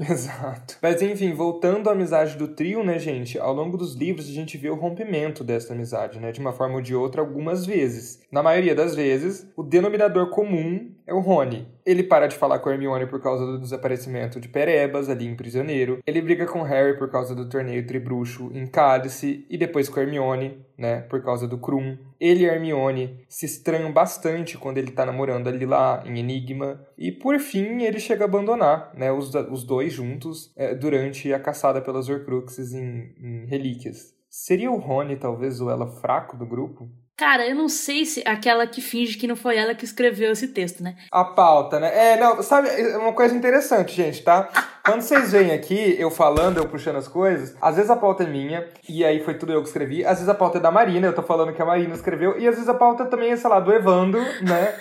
Exato. Mas enfim, voltando à amizade do trio, né, gente? Ao longo dos livros a gente vê o rompimento dessa amizade, né? De uma forma ou de outra, algumas vezes. Na maioria das vezes, o denominador comum o Rony. Ele para de falar com a Hermione por causa do desaparecimento de Perebas, ali em Prisioneiro. Ele briga com Harry por causa do torneio Tribruxo em Cálice. E depois com a Hermione, né? Por causa do Krum. Ele e a Hermione se estranham bastante quando ele tá namorando ali lá, em Enigma. E por fim, ele chega a abandonar, né? Os, os dois juntos é, durante a caçada pelas Horcruxes em, em Relíquias. Seria o Rony talvez o ela fraco do grupo? Cara, eu não sei se aquela que finge que não foi ela que escreveu esse texto, né? A pauta, né? É, não, sabe, é uma coisa interessante, gente, tá? Quando vocês veem aqui, eu falando, eu puxando as coisas, às vezes a pauta é minha, e aí foi tudo eu que escrevi, às vezes a pauta é da Marina, eu tô falando que a Marina escreveu, e às vezes a pauta também é, sei lá, do Evandro, né?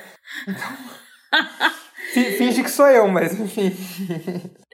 Então. Finge que sou eu, mas enfim.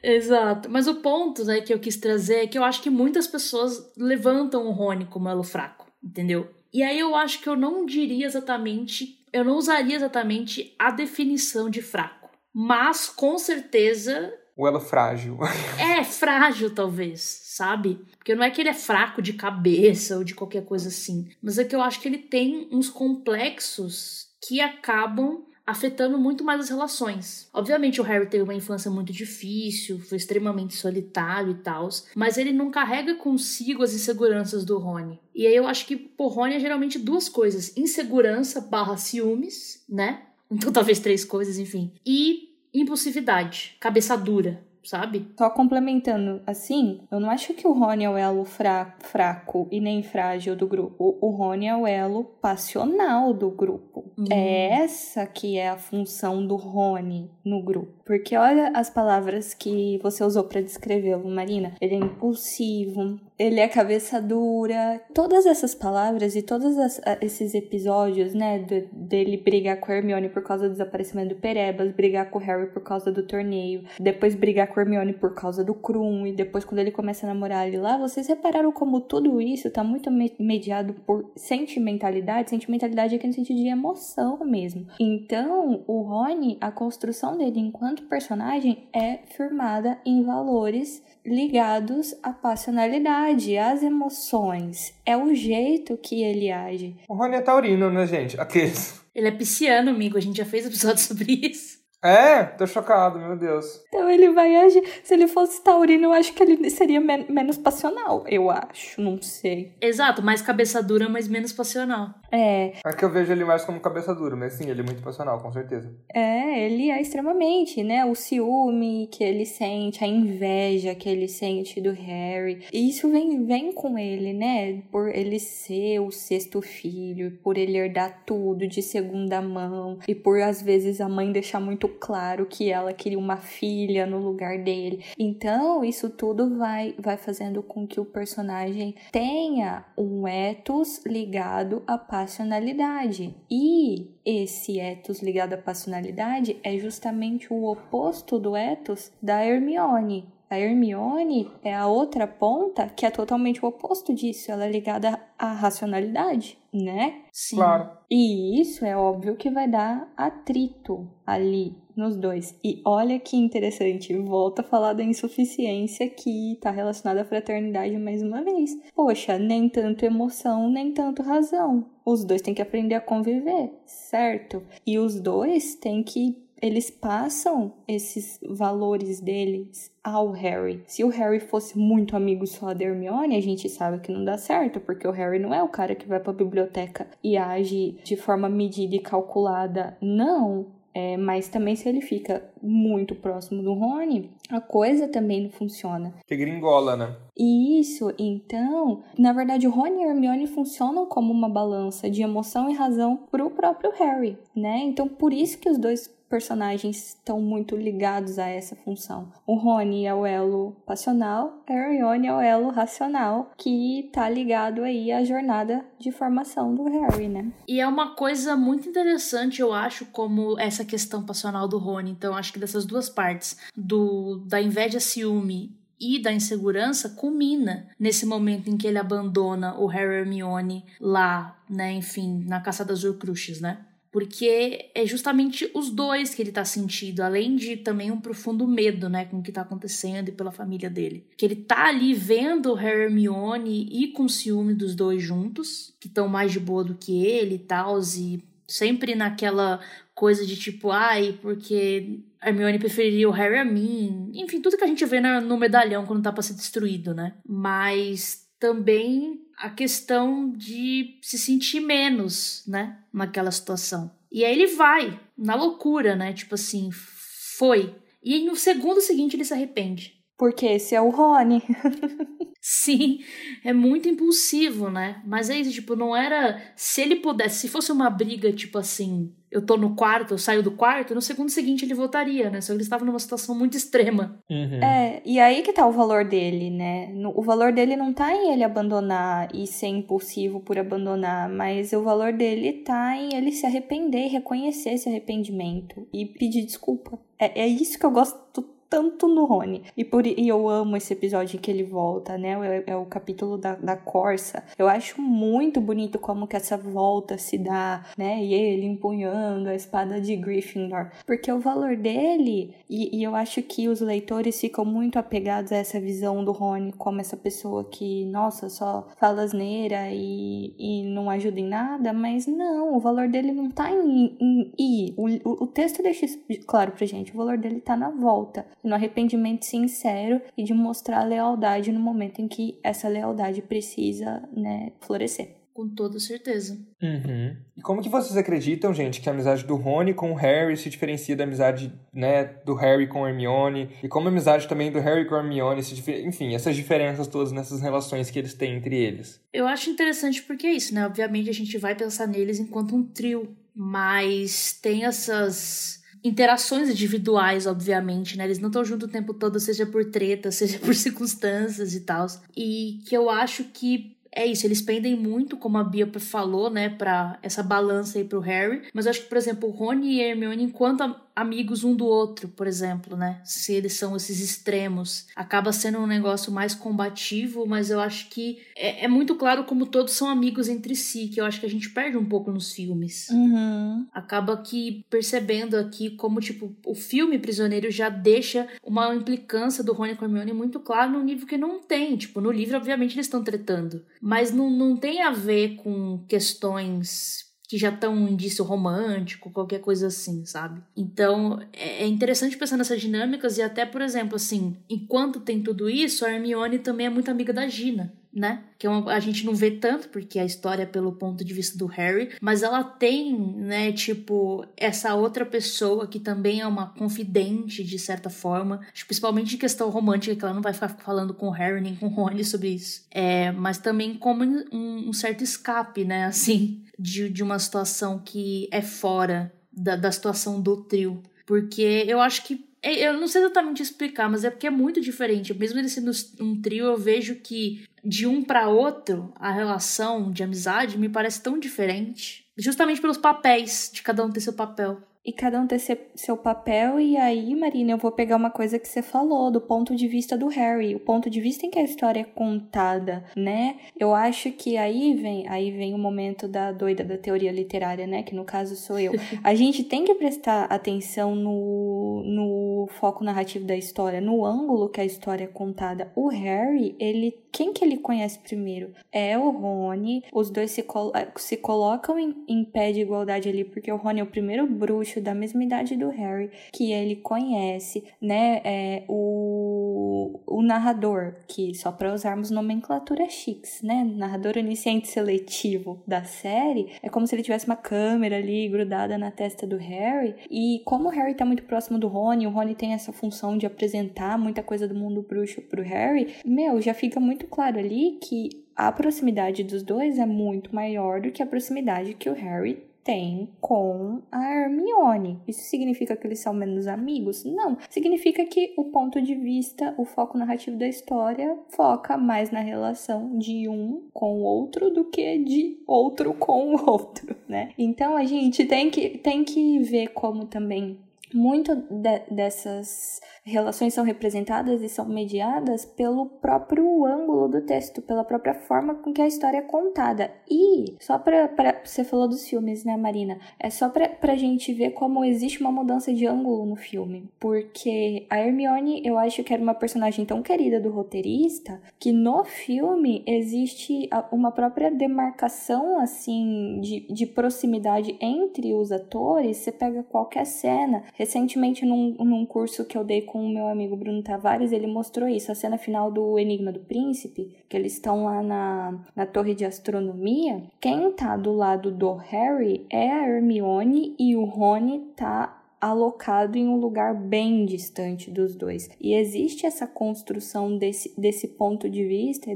Exato. Mas o ponto né, que eu quis trazer é que eu acho que muitas pessoas levantam o Rony como elo fraco, entendeu? E aí eu acho que eu não diria exatamente, eu não usaria exatamente a definição de fraco. Mas com certeza. O elo frágil. É, frágil talvez, sabe? Porque não é que ele é fraco de cabeça ou de qualquer coisa assim. Mas é que eu acho que ele tem uns complexos que acabam afetando muito mais as relações. Obviamente, o Harry teve uma infância muito difícil, foi extremamente solitário e tal, mas ele não carrega consigo as inseguranças do Rony. E aí eu acho que o Rony é geralmente duas coisas: insegurança barra ciúmes, né? Então talvez três coisas, enfim. E impulsividade, cabeça dura sabe? Só complementando, assim, eu não acho que o Rony é o elo fra fraco e nem frágil do grupo. O Rony é o elo passional do grupo. Uhum. É essa que é a função do Rony no grupo. Porque olha as palavras que você usou para descrevê-lo, Marina. Ele é impulsivo, ele é cabeça dura. Todas essas palavras e todos esses episódios, né, de, dele brigar com a Hermione por causa do desaparecimento do Perebas, brigar com o Harry por causa do torneio, depois brigar com a Hermione por causa do Krum, e depois quando ele começa a namorar ali lá, vocês repararam como tudo isso tá muito mediado por sentimentalidade? Sentimentalidade aqui no sentido de emoção mesmo. Então, o Rony, a construção dele enquanto personagem é firmada em valores ligados à passionalidade, às emoções. É o jeito que ele age. O Rony é taurino, né, gente? Aqueles. Ele é pisciano, amigo. A gente já fez episódio sobre isso. É, tô chocado, meu Deus. Então ele vai agir. Se ele fosse taurino, eu acho que ele seria men menos passional. Eu acho, não sei. Exato, mais cabeça dura, mas menos passional. É. É que eu vejo ele mais como cabeça dura, mas sim, ele é muito passional, com certeza. É, ele é extremamente, né? O ciúme que ele sente, a inveja que ele sente do Harry. E isso vem, vem com ele, né? Por ele ser o sexto filho, por ele herdar tudo de segunda mão, e por às vezes a mãe deixar muito claro que ela queria uma filha no lugar dele. Então, isso tudo vai, vai fazendo com que o personagem tenha um ethos ligado à passionalidade. E esse ethos ligado à passionalidade é justamente o oposto do ethos da Hermione. A Hermione é a outra ponta que é totalmente o oposto disso. Ela é ligada à racionalidade, né? Sim. Claro. E isso é óbvio que vai dar atrito ali nos dois. E olha que interessante, volta a falar da insuficiência que tá relacionada à fraternidade mais uma vez. Poxa, nem tanto emoção, nem tanto razão. Os dois têm que aprender a conviver, certo? E os dois têm que eles passam esses valores deles ao Harry. Se o Harry fosse muito amigo só da Hermione, a gente sabe que não dá certo, porque o Harry não é o cara que vai para a biblioteca e age de forma medida e calculada. Não. É, mas também se ele fica muito próximo do Rony, a coisa também não funciona. Que gringola, né? Isso, então, na verdade, o Rony e a Hermione funcionam como uma balança de emoção e razão pro próprio Harry, né? Então, por isso que os dois personagens estão muito ligados a essa função. O Rony é o elo passional, a Hermione é o elo racional, que tá ligado aí à jornada de formação do Harry, né? E é uma coisa muito interessante, eu acho, como essa questão passional do Rony. Então, acho que dessas duas partes, do da inveja, ciúme e da insegurança culmina nesse momento em que ele abandona o Harry Hermione lá, né, enfim, na caça das Horcruxes, né? Porque é justamente os dois que ele tá sentindo, além de também um profundo medo, né, com o que tá acontecendo e pela família dele. Que ele tá ali vendo o Hermione e com ciúme dos dois juntos, que estão mais de boa do que ele e tal, e sempre naquela coisa de tipo, ai, porque Hermione preferiria o Harry a mim. Enfim, tudo que a gente vê no medalhão quando tá pra ser destruído, né? Mas também a questão de se sentir menos, né, naquela situação. E aí ele vai na loucura, né? Tipo assim, foi. E no segundo seguinte ele se arrepende. Porque esse é o Rony. Sim, é muito impulsivo, né? Mas é isso, tipo, não era. Se ele pudesse, se fosse uma briga, tipo assim, eu tô no quarto, eu saio do quarto, no segundo seguinte ele voltaria, né? Só que ele estava numa situação muito extrema. Uhum. É, e aí que tá o valor dele, né? O valor dele não tá em ele abandonar e ser impulsivo por abandonar, mas o valor dele tá em ele se arrepender e reconhecer esse arrependimento e pedir desculpa. É, é isso que eu gosto tanto no Rony. E, por, e eu amo esse episódio em que ele volta, né? É, é, o capítulo da, da Corsa. Eu acho muito bonito como que essa volta se dá, né? E ele empunhando a espada de Gryffindor. Porque o valor dele, e, e eu acho que os leitores ficam muito apegados a essa visão do Rony como essa pessoa que, nossa, só fala asneira e, e não ajuda em nada, mas não, o valor dele não tá em, em ir. O, o texto deixa isso claro pra gente, o valor dele tá na volta no arrependimento sincero e de mostrar lealdade no momento em que essa lealdade precisa, né, florescer. Com toda certeza. Uhum. E como que vocês acreditam, gente, que a amizade do Rony com o Harry se diferencia da amizade, né, do Harry com a Hermione? E como a amizade também do Harry com a Hermione se Enfim, essas diferenças todas nessas relações que eles têm entre eles. Eu acho interessante porque é isso, né? Obviamente a gente vai pensar neles enquanto um trio, mas tem essas interações individuais, obviamente, né? Eles não estão juntos o tempo todo, seja por treta, seja por circunstâncias e tal. E que eu acho que é isso, eles pendem muito, como a Bia falou, né, para essa balança aí pro Harry. Mas eu acho que, por exemplo, o Rony e a Hermione, enquanto amigos um do outro, por exemplo, né? Se eles são esses extremos, acaba sendo um negócio mais combativo, mas eu acho que é, é, muito claro como todos são amigos entre si, que eu acho que a gente perde um pouco nos filmes. Uhum. Acaba que percebendo aqui como, tipo, o filme Prisioneiro já deixa uma implicância do Rony a Hermione muito claro no nível que não tem. Tipo, no livro, obviamente, eles estão tretando, mas não, não tem a ver com questões que já estão um indício romântico, qualquer coisa assim, sabe? Então é, é interessante pensar nessas dinâmicas e até, por exemplo, assim, enquanto tem tudo isso, a Hermione também é muito amiga da Gina né? Que é a gente não vê tanto, porque a história é pelo ponto de vista do Harry, mas ela tem, né, tipo, essa outra pessoa que também é uma confidente, de certa forma, principalmente em questão romântica, que ela não vai ficar falando com o Harry nem com o Rony sobre isso. É, mas também como um, um certo escape, né, assim, de, de uma situação que é fora da, da situação do trio. Porque eu acho que eu não sei exatamente explicar, mas é porque é muito diferente. Mesmo ele sendo um trio, eu vejo que de um para outro, a relação de amizade me parece tão diferente. Justamente pelos papéis, de cada um ter seu papel e cada um ter seu papel. E aí, Marina, eu vou pegar uma coisa que você falou, do ponto de vista do Harry, o ponto de vista em que a história é contada, né? Eu acho que aí vem, aí vem o momento da doida da teoria literária, né? Que no caso sou eu. A gente tem que prestar atenção no, no foco narrativo da história, no ângulo que a história é contada. O Harry, ele. Quem que ele conhece primeiro? É o Rony. Os dois se, col se colocam em, em pé de igualdade ali, porque o Rony é o primeiro bruxo da mesma idade do Harry, que ele conhece, né? É, o, o narrador, que só para usarmos nomenclatura chiques, né? Narrador onisciente seletivo da série, é como se ele tivesse uma câmera ali grudada na testa do Harry. E como o Harry tá muito próximo do Rony, o Rony tem essa função de apresentar muita coisa do mundo bruxo pro Harry, meu, já fica muito claro ali que a proximidade dos dois é muito maior do que a proximidade que o Harry tem com a Hermione. Isso significa que eles são menos amigos? Não. Significa que o ponto de vista, o foco narrativo da história foca mais na relação de um com o outro do que de outro com o outro, né? Então a gente tem que, tem que ver como também muito de, dessas relações são representadas e são mediadas pelo próprio ângulo do texto, pela própria forma com que a história é contada. E, só para você falou dos filmes, né, Marina? É só pra, pra gente ver como existe uma mudança de ângulo no filme. Porque a Hermione, eu acho que era uma personagem tão querida do roteirista que no filme existe uma própria demarcação, assim, de, de proximidade entre os atores. Você pega qualquer cena. Recentemente, num, num curso que eu dei com o meu amigo Bruno Tavares, ele mostrou isso. A cena final do Enigma do Príncipe, que eles estão lá na, na torre de astronomia. Quem tá do lado do Harry é a Hermione e o Rony tá alocado em um lugar bem distante dos dois. E existe essa construção desse, desse ponto de vista,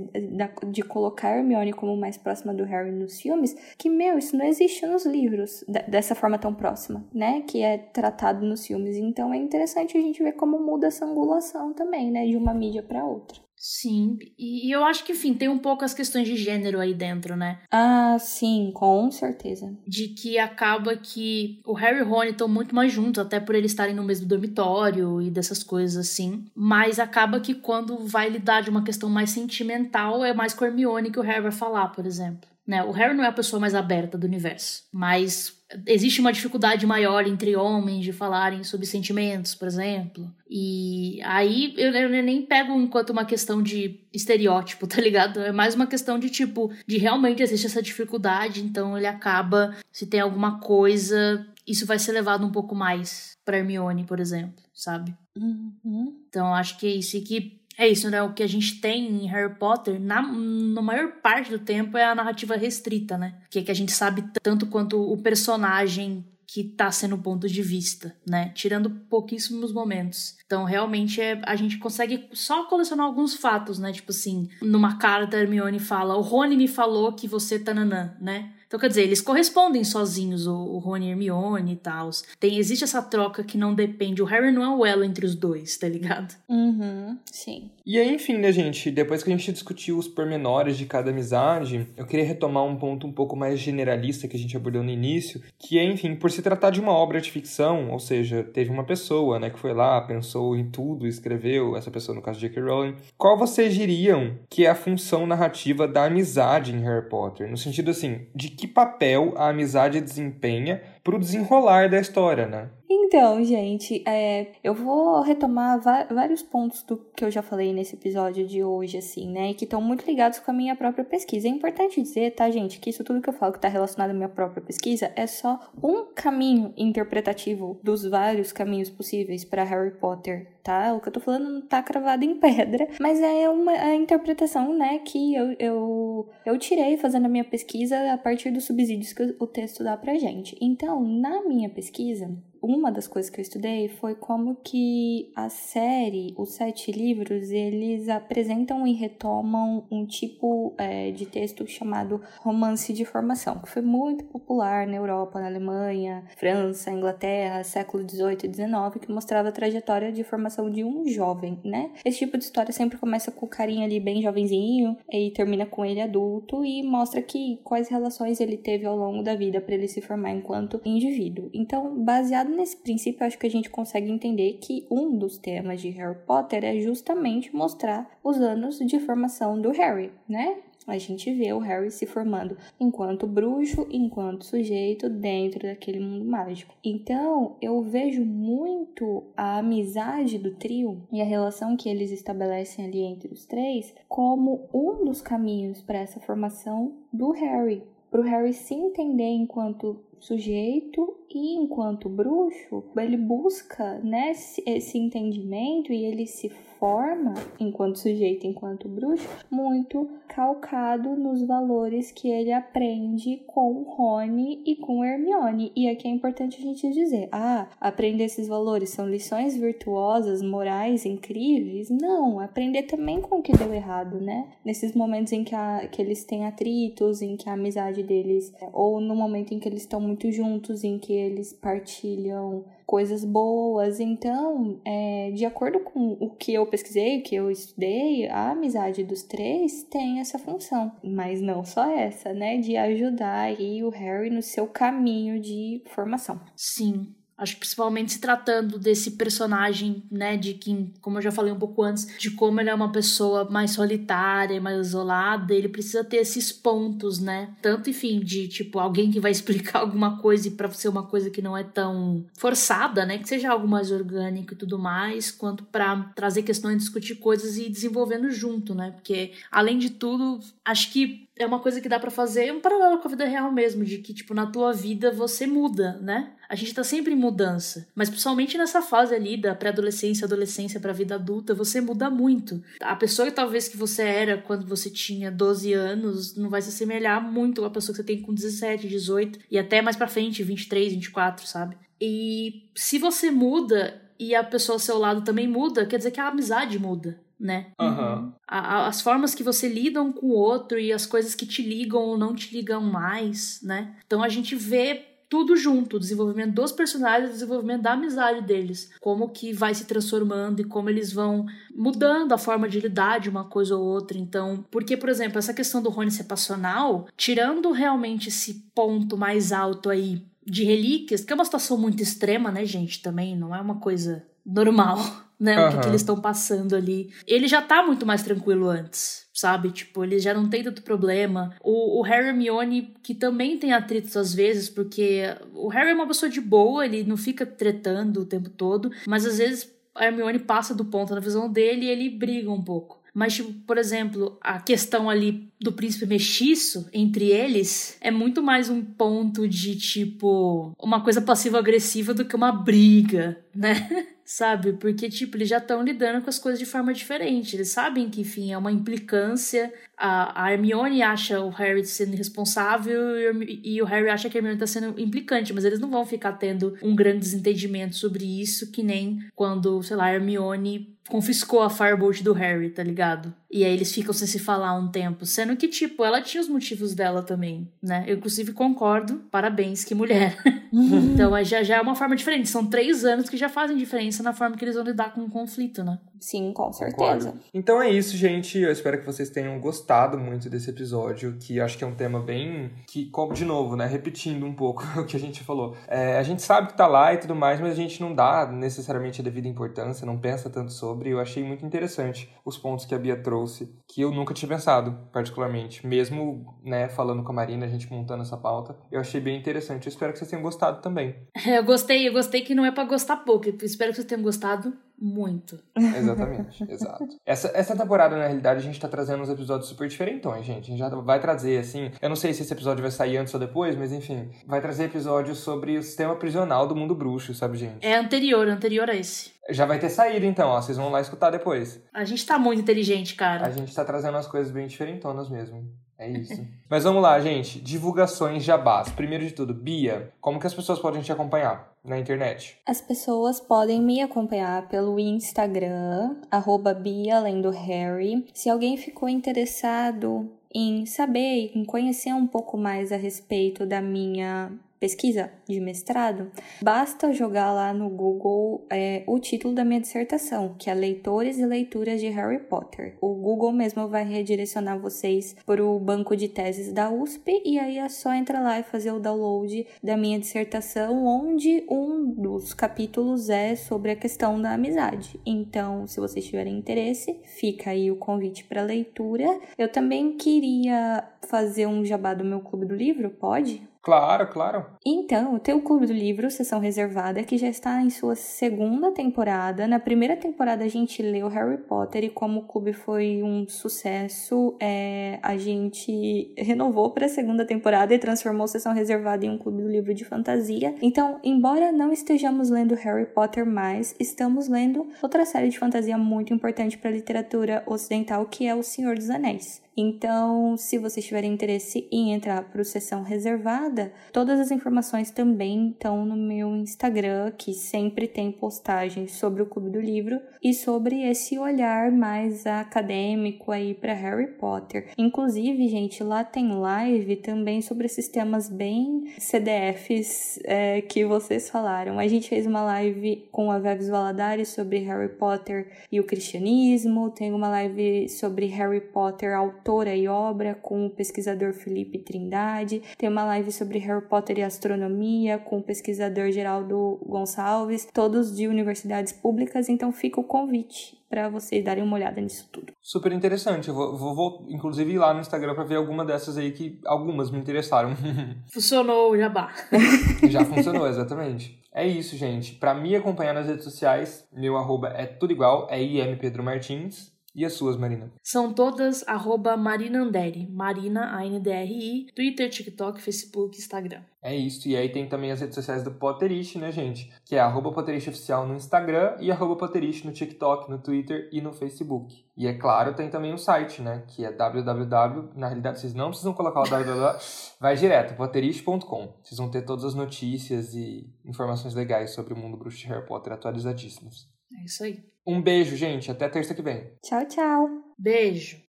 de colocar Hermione como mais próxima do Harry nos filmes, que, meu, isso não existe nos livros dessa forma tão próxima, né? Que é tratado nos filmes. Então é interessante a gente ver como muda essa angulação também, né? De uma mídia para outra. Sim, e eu acho que, enfim, tem um pouco as questões de gênero aí dentro, né? Ah, sim, com certeza. De que acaba que o Harry e o Rony estão muito mais juntos, até por eles estarem no mesmo dormitório e dessas coisas assim. Mas acaba que quando vai lidar de uma questão mais sentimental, é mais com a Hermione que o Harry vai falar, por exemplo. Né? O Harry não é a pessoa mais aberta do universo, mas existe uma dificuldade maior entre homens de falarem sobre sentimentos, por exemplo. E aí eu, eu, nem pego enquanto uma questão de estereótipo, tá ligado? É mais uma questão de tipo, de realmente existe essa dificuldade, então ele acaba, se tem alguma coisa, isso vai ser levado um pouco mais pra Hermione, por exemplo, sabe? Uhum. Então acho que é isso. E que é isso, né? O que a gente tem em Harry Potter, na, na maior parte do tempo, é a narrativa restrita, né? Que é que a gente sabe tanto quanto o personagem que tá sendo o ponto de vista, né? Tirando pouquíssimos momentos. Então, realmente, é, a gente consegue só colecionar alguns fatos, né? Tipo assim, numa carta, Hermione fala: O Rony me falou que você tá nanã, né? Então, quer dizer, eles correspondem sozinhos, o, o Rony e Hermione e tal. Tem, existe essa troca que não depende. O Harry não é o elo entre os dois, tá ligado? Uhum, sim. E aí, enfim, né, gente? Depois que a gente discutiu os pormenores de cada amizade, eu queria retomar um ponto um pouco mais generalista que a gente abordou no início, que é, enfim, por se tratar de uma obra de ficção, ou seja, teve uma pessoa, né, que foi lá, pensou em tudo, escreveu, essa pessoa no caso de J.K. Rowling, qual vocês diriam que é a função narrativa da amizade em Harry Potter? No sentido, assim, de que papel a amizade desempenha pro desenrolar da história, né? Então, gente, é, eu vou retomar vários pontos do que eu já falei nesse episódio de hoje, assim, né? Que estão muito ligados com a minha própria pesquisa. É importante dizer, tá, gente, que isso tudo que eu falo que está relacionado à minha própria pesquisa é só um caminho interpretativo dos vários caminhos possíveis para Harry Potter, tá? O que eu tô falando não tá cravado em pedra, mas é uma a interpretação, né, que eu, eu, eu tirei fazendo a minha pesquisa a partir dos subsídios que o texto dá pra gente. Então, na minha pesquisa, uma das coisas que eu estudei foi como que a série, os sete livros, eles apresentam e retomam um tipo é, de texto chamado romance de formação, que foi muito popular na Europa, na Alemanha, França, Inglaterra, século 18 e 19, que mostrava a trajetória de formação de um jovem, né? Esse tipo de história sempre começa com o carinha ali bem jovenzinho e termina com ele adulto e mostra que quais relações ele teve ao longo da vida para ele se formar enquanto indivíduo. Então, baseado baseado nesse princípio, acho que a gente consegue entender que um dos temas de Harry Potter é justamente mostrar os anos de formação do Harry, né? A gente vê o Harry se formando enquanto bruxo, enquanto sujeito dentro daquele mundo mágico. Então, eu vejo muito a amizade do trio e a relação que eles estabelecem ali entre os três como um dos caminhos para essa formação do Harry, para o Harry se entender enquanto sujeito e enquanto bruxo, ele busca né, esse entendimento e ele se forma, enquanto sujeito, enquanto bruxo, muito calcado nos valores que ele aprende com Rony e com Hermione. E aqui é importante a gente dizer: ah, aprender esses valores são lições virtuosas, morais incríveis? Não, aprender também com o que deu errado, né? Nesses momentos em que, a, que eles têm atritos, em que a amizade deles, ou no momento em que eles estão muito juntos, em que eles partilham coisas boas. Então, é, de acordo com o que eu pesquisei, o que eu estudei, a amizade dos três tem essa função. Mas não só essa, né? De ajudar aí o Harry no seu caminho de formação. Sim. Acho que principalmente se tratando desse personagem, né, de quem, como eu já falei um pouco antes, de como ele é uma pessoa mais solitária, mais isolada, ele precisa ter esses pontos, né? Tanto, enfim, de tipo alguém que vai explicar alguma coisa e para ser uma coisa que não é tão forçada, né, que seja algo mais orgânico e tudo mais, quanto para trazer questões, discutir coisas e ir desenvolvendo junto, né? Porque além de tudo, acho que é uma coisa que dá para fazer um paralelo com a vida real mesmo, de que, tipo, na tua vida você muda, né? A gente tá sempre em mudança. Mas principalmente nessa fase ali da pré-adolescência, adolescência pra vida adulta, você muda muito. A pessoa que talvez que você era quando você tinha 12 anos não vai se assemelhar muito à pessoa que você tem com 17, 18 e até mais pra frente, 23, 24, sabe? E se você muda e a pessoa ao seu lado também muda, quer dizer que a amizade muda né? Uhum. A, as formas que você lidam com o outro e as coisas que te ligam ou não te ligam mais, né? Então a gente vê tudo junto, o desenvolvimento dos personagens, o desenvolvimento da amizade deles, como que vai se transformando e como eles vão mudando a forma de lidar de uma coisa ou outra. Então, porque, por exemplo, essa questão do Rony ser passional, tirando realmente esse ponto mais alto aí de relíquias, que é uma situação muito extrema, né, gente, também, não é uma coisa normal né? Uhum. O que, que eles estão passando ali. Ele já tá muito mais tranquilo antes, sabe? Tipo, ele já não tem tanto problema. O, o Harry Hermione, que também tem atritos às vezes, porque o Harry é uma pessoa de boa, ele não fica tretando o tempo todo, mas às vezes a Hermione passa do ponto na visão dele e ele briga um pouco. Mas, tipo, por exemplo, a questão ali do príncipe mestiço entre eles é muito mais um ponto de, tipo, uma coisa passivo-agressiva do que uma briga, né? sabe? Porque, tipo, eles já estão lidando com as coisas de forma diferente. Eles sabem que, enfim, é uma implicância. A, Hermione acha o Harry sendo irresponsável e, e o Harry acha que a Hermione tá sendo implicante, mas eles não vão ficar tendo um grande desentendimento sobre isso, que nem quando, sei lá, a Hermione confiscou a Firebolt do Harry, tá ligado? E aí eles ficam sem se falar um tempo. Sendo que, tipo, ela tinha os motivos dela também, né? Eu, inclusive, concordo. Parabéns, que mulher. então, já, já é uma forma diferente. São três anos que já fazem diferença na forma que eles vão lidar com o conflito, né? Sim, com certeza. Concordo. Então é isso, gente. Eu espero que vocês tenham gostado muito desse episódio, que acho que é um tema bem. que, de novo, né? Repetindo um pouco o que a gente falou. É, a gente sabe que tá lá e tudo mais, mas a gente não dá necessariamente a devida importância, não pensa tanto sobre. Eu achei muito interessante os pontos que a Bia trouxe, que eu nunca tinha pensado, particularmente. Mesmo, né, falando com a Marina, a gente montando essa pauta, eu achei bem interessante. Eu espero que vocês tenham gostado também. Eu gostei, eu gostei que não é para gostar pouco. Eu espero que vocês tenham gostado muito. Exatamente, exato. Essa, essa temporada, na realidade, a gente tá trazendo uns episódios super diferentões, gente. A gente já vai trazer, assim. Eu não sei se esse episódio vai sair antes ou depois, mas enfim. Vai trazer episódios sobre o sistema prisional do mundo bruxo, sabe, gente? É anterior, anterior a esse. Já vai ter saído, então, ó. Vocês vão lá escutar depois. A gente tá muito inteligente, cara. A gente tá trazendo as coisas bem diferentonas mesmo. É isso. Mas vamos lá, gente. Divulgações jabás. Primeiro de tudo, Bia, como que as pessoas podem te acompanhar na internet? As pessoas podem me acompanhar pelo Instagram, arroba Bia Lendo Harry. Se alguém ficou interessado em saber, em conhecer um pouco mais a respeito da minha pesquisa de mestrado, basta jogar lá no Google é, o título da minha dissertação, que é Leitores e Leituras de Harry Potter. O Google mesmo vai redirecionar vocês para o banco de teses da USP e aí é só entrar lá e fazer o download da minha dissertação, onde um dos capítulos é sobre a questão da amizade. Então, se vocês tiverem interesse, fica aí o convite para leitura. Eu também queria fazer um jabá do meu clube do livro, pode? Claro, claro. Então, tem o Clube do Livro, sessão reservada, que já está em sua segunda temporada. Na primeira temporada a gente leu Harry Potter e como o clube foi um sucesso, é, a gente renovou para a segunda temporada e transformou sessão reservada em um Clube do Livro de fantasia. Então, embora não estejamos lendo Harry Potter mais, estamos lendo outra série de fantasia muito importante para a literatura ocidental, que é O Senhor dos Anéis. Então, se vocês tiverem interesse em entrar para o sessão reservada, todas as informações também estão no meu Instagram, que sempre tem postagens sobre o Clube do Livro e sobre esse olhar mais acadêmico aí para Harry Potter. Inclusive, gente, lá tem live também sobre esses temas bem CDFs é, que vocês falaram. A gente fez uma live com a Veves Valadares sobre Harry Potter e o cristianismo, tem uma live sobre Harry Potter autor autora e obra com o pesquisador Felipe Trindade. Tem uma live sobre Harry Potter e astronomia com o pesquisador Geraldo Gonçalves, todos de universidades públicas, então fica o convite para vocês darem uma olhada nisso tudo. Super interessante. Eu vou, vou, vou inclusive ir lá no Instagram para ver alguma dessas aí que algumas me interessaram. Funcionou o jabá. Já funcionou, exatamente. É isso, gente. Para me acompanhar nas redes sociais, meu arroba é tudo igual, é IM Pedro Martins. E as suas, Marina? São todas arroba Marina Anderi, Marina, A-N-D-R-I, Twitter, TikTok, Facebook, Instagram. É isso, e aí tem também as redes sociais do Potterish, né, gente? Que é arroba Potterish Oficial no Instagram e arroba Potterish no TikTok, no Twitter e no Facebook. E é claro, tem também o site, né? Que é www, na realidade vocês não precisam colocar o www, vai direto, potterish.com. Vocês vão ter todas as notícias e informações legais sobre o mundo bruxo de Harry Potter atualizadíssimos. É isso aí. Um beijo, gente. Até terça que vem. Tchau, tchau. Beijo.